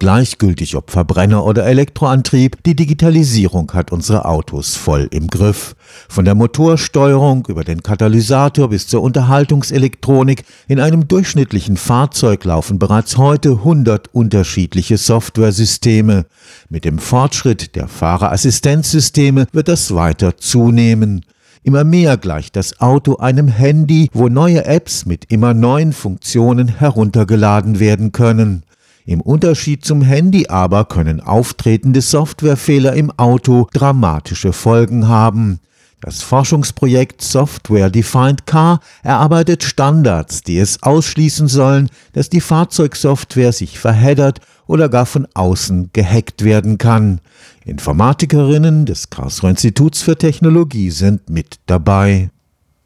Gleichgültig ob Verbrenner oder Elektroantrieb, die Digitalisierung hat unsere Autos voll im Griff. Von der Motorsteuerung über den Katalysator bis zur Unterhaltungselektronik in einem durchschnittlichen Fahrzeug laufen bereits heute 100 unterschiedliche Softwaresysteme. Mit dem Fortschritt der Fahrerassistenzsysteme wird das weiter zunehmen. Immer mehr gleicht das Auto einem Handy, wo neue Apps mit immer neuen Funktionen heruntergeladen werden können. Im Unterschied zum Handy aber können auftretende Softwarefehler im Auto dramatische Folgen haben. Das Forschungsprojekt Software Defined Car erarbeitet Standards, die es ausschließen sollen, dass die Fahrzeugsoftware sich verheddert oder gar von außen gehackt werden kann. Informatikerinnen des Karlsruher Instituts für Technologie sind mit dabei.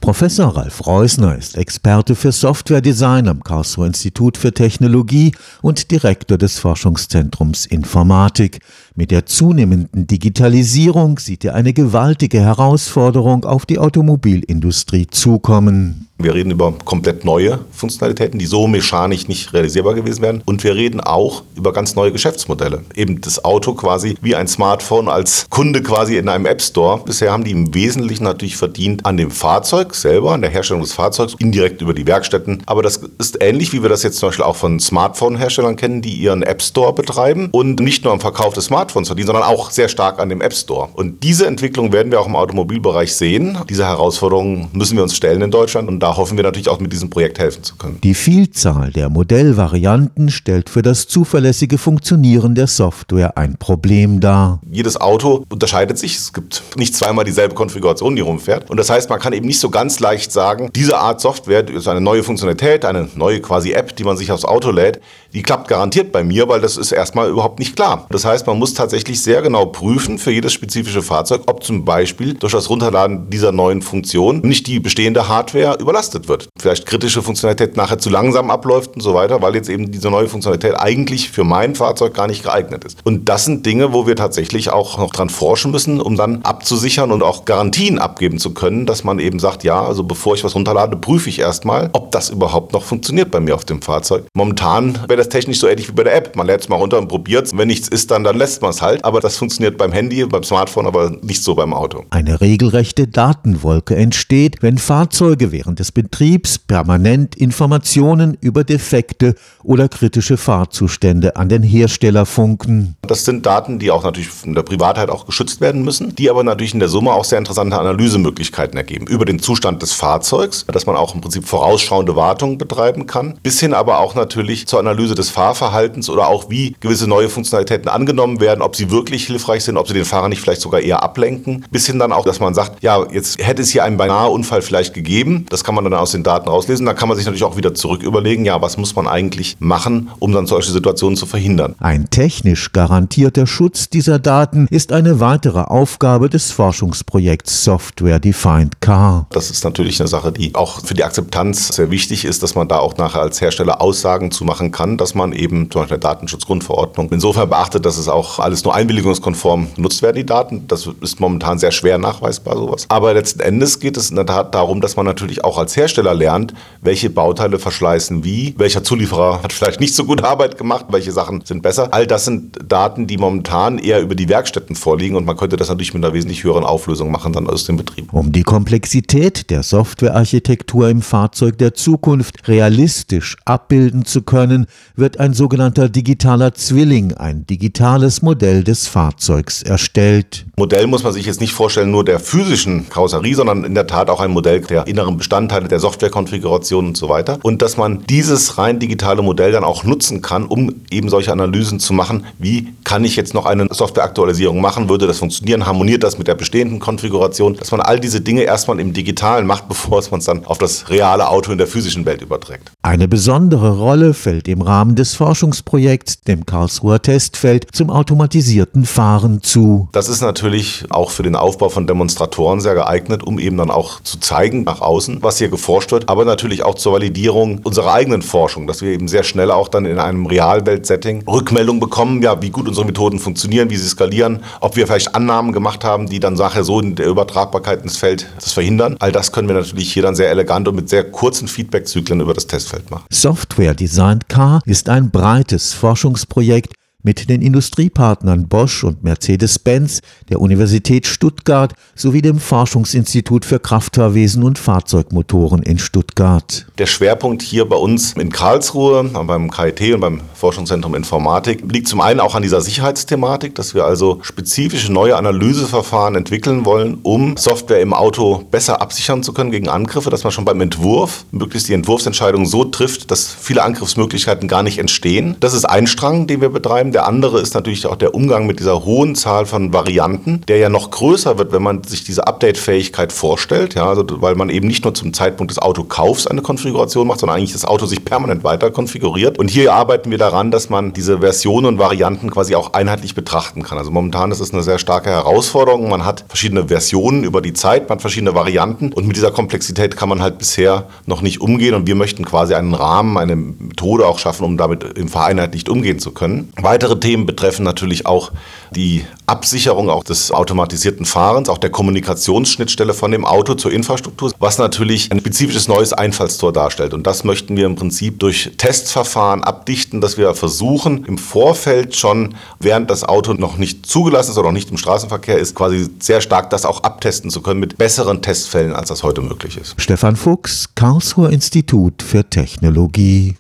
Professor Ralf Reusner ist Experte für Softwaredesign am Karlsruher Institut für Technologie und Direktor des Forschungszentrums Informatik. Mit der zunehmenden Digitalisierung sieht er eine gewaltige Herausforderung auf die Automobilindustrie zukommen. Wir reden über komplett neue Funktionalitäten, die so mechanisch nicht realisierbar gewesen wären. Und wir reden auch über ganz neue Geschäftsmodelle. Eben das Auto quasi wie ein Smartphone als Kunde quasi in einem App Store. Bisher haben die im Wesentlichen natürlich verdient an dem Fahrzeug selber, an der Herstellung des Fahrzeugs, indirekt über die Werkstätten. Aber das ist ähnlich, wie wir das jetzt zum Beispiel auch von Smartphone-Herstellern kennen, die ihren App Store betreiben und nicht nur am Verkauf des Smartphones verdienen, sondern auch sehr stark an dem App Store. Und diese Entwicklung werden wir auch im Automobilbereich sehen. Diese Herausforderungen müssen wir uns stellen in Deutschland und da hoffen wir natürlich auch mit diesem Projekt helfen zu können. Die Vielzahl der Modellvarianten stellt für das zuverlässige Funktionieren der Software ein Problem dar. Jedes Auto unterscheidet sich. Es gibt nicht zweimal dieselbe Konfiguration, die rumfährt. Und das heißt, man kann eben nicht so ganz leicht sagen, diese Art Software ist eine neue Funktionalität, eine neue quasi App, die man sich aufs Auto lädt, die klappt garantiert bei mir, weil das ist erstmal überhaupt nicht klar. Das heißt, man muss tatsächlich sehr genau prüfen für jedes spezifische Fahrzeug, ob zum Beispiel durch das Runterladen dieser neuen Funktion nicht die bestehende Hardware überlastet wird. Vielleicht kritische Funktionalität nachher zu langsam abläuft und so weiter, weil jetzt eben diese neue Funktionalität eigentlich für mein Fahrzeug gar nicht geeignet ist. Und das sind Dinge, wo wir tatsächlich auch noch dran forschen müssen, um dann abzusichern und auch Garantien abgeben zu können, dass man eben sagt, ja, also bevor ich was runterlade, prüfe ich erstmal, ob das überhaupt noch funktioniert bei mir auf dem Fahrzeug. Momentan wäre das technisch so ähnlich wie bei der App. Man lädt es mal runter und probiert es. Wenn nichts ist, dann, dann lässt man es halt. Aber das funktioniert beim Handy, beim Smartphone, aber nicht so beim Auto. Eine regelrechte Datenwolke entsteht, wenn Fahrzeuge während des Betriebs permanent Informationen über defekte oder kritische Fahrzustände an den Hersteller funken. Das sind Daten, die auch natürlich von der Privatheit auch geschützt werden müssen, die aber natürlich in der Summe auch sehr interessante Analysemöglichkeiten ergeben. Über den Zustand des Fahrzeugs, dass man auch im Prinzip vorausschauende Wartung betreiben kann, bis hin aber auch natürlich zur Analyse des Fahrverhaltens oder auch wie gewisse neue Funktionalitäten angenommen werden, ob sie wirklich hilfreich sind, ob sie den Fahrer nicht vielleicht sogar eher ablenken, bis hin dann auch, dass man sagt, ja, jetzt hätte es hier einen beinahe Unfall vielleicht gegeben, das kann man dann aus den Daten rauslesen, dann kann man sich natürlich auch wieder zurück überlegen, ja, was muss man eigentlich machen, um dann solche Situationen zu verhindern. Ein technisch garantierter Schutz dieser Daten ist eine weitere Aufgabe des Forschungsprojekts Software Defined Car. Das ist natürlich eine Sache, die auch für die Akzeptanz sehr wichtig ist, dass man da auch nachher als Hersteller Aussagen zu machen kann, dass man eben zum Beispiel der Datenschutzgrundverordnung insofern beachtet, dass es auch alles nur einwilligungskonform genutzt werden, die Daten. Das ist momentan sehr schwer nachweisbar, sowas. Aber letzten Endes geht es in der Tat darum, dass man natürlich auch als Hersteller lernt, welche Bauteile verschleißen wie, welcher Zulieferer hat vielleicht nicht so gute Arbeit gemacht, welche Sachen sind besser. All das sind Daten, die momentan eher über die Werkstätten vorliegen und man könnte das natürlich mit einer wesentlich höheren Auflösung machen dann aus dem Betrieb. Um die Komplexität der Softwarearchitektur im Fahrzeug der Zukunft realistisch abbilden zu können, wird ein sogenannter digitaler Zwilling, ein digitales Modell des Fahrzeugs erstellt. Modell muss man sich jetzt nicht vorstellen nur der physischen Karosserie, sondern in der Tat auch ein Modell der inneren Bestandteile der Softwarekonfiguration und so weiter. Und dass man dieses rein digitale Modell dann auch nutzen kann, um eben solche Analysen zu machen. Wie kann ich jetzt noch eine Softwareaktualisierung machen? Würde das funktionieren? Harmoniert das mit der bestehenden Konfiguration? Dass man all diese Dinge erstmal im Digitalen macht, bevor man es dann auf das reale Auto in der physischen Welt überträgt. Eine besondere Rolle fällt im Rahmen des Forschungsprojekts dem Karlsruher Testfeld zum automatisierten Fahren zu. Das ist natürlich auch für den Aufbau von Demonstratoren sehr geeignet, um eben dann auch zu zeigen nach außen, was hier geforscht wird, aber natürlich auch zur Validierung unserer eigenen Forschung, dass wir eben sehr schnell auch dann in einem Realwelt-Setting Rückmeldung bekommen, ja, wie gut unsere Methoden funktionieren, wie sie skalieren, ob wir vielleicht Annahmen gemacht haben, die dann nachher so in der Übertragbarkeit ins Feld das verhindern. All das können wir natürlich hier dann sehr elegant und mit sehr kurzen Feedback-Zyklen über das Testfeld machen. Software Designed Car ist ein breites Forschungsprojekt, mit den Industriepartnern Bosch und Mercedes-Benz, der Universität Stuttgart sowie dem Forschungsinstitut für Kraftfahrwesen und Fahrzeugmotoren in Stuttgart. Der Schwerpunkt hier bei uns in Karlsruhe, beim KIT und beim Forschungszentrum Informatik, liegt zum einen auch an dieser Sicherheitsthematik, dass wir also spezifische neue Analyseverfahren entwickeln wollen, um Software im Auto besser absichern zu können gegen Angriffe, dass man schon beim Entwurf möglichst die Entwurfsentscheidung so trifft, dass viele Angriffsmöglichkeiten gar nicht entstehen. Das ist ein Strang, den wir betreiben. Der andere ist natürlich auch der Umgang mit dieser hohen Zahl von Varianten, der ja noch größer wird, wenn man sich diese Update-Fähigkeit vorstellt, ja, also weil man eben nicht nur zum Zeitpunkt des Autokaufs eine Konfiguration macht, sondern eigentlich das Auto sich permanent weiter konfiguriert. Und hier arbeiten wir daran, dass man diese Versionen und Varianten quasi auch einheitlich betrachten kann. Also momentan ist es eine sehr starke Herausforderung. Man hat verschiedene Versionen über die Zeit, man hat verschiedene Varianten und mit dieser Komplexität kann man halt bisher noch nicht umgehen und wir möchten quasi einen Rahmen, eine Methode auch schaffen, um damit im vereinheitlicht umgehen zu können. Weitere Themen betreffen natürlich auch die Absicherung auch des automatisierten Fahrens, auch der Kommunikationsschnittstelle von dem Auto zur Infrastruktur, was natürlich ein spezifisches neues Einfallstor darstellt. Und das möchten wir im Prinzip durch Testverfahren abdichten, dass wir versuchen, im Vorfeld schon, während das Auto noch nicht zugelassen ist oder noch nicht im Straßenverkehr ist, quasi sehr stark das auch abtesten zu können mit besseren Testfällen, als das heute möglich ist. Stefan Fuchs, Karlsruher Institut für Technologie.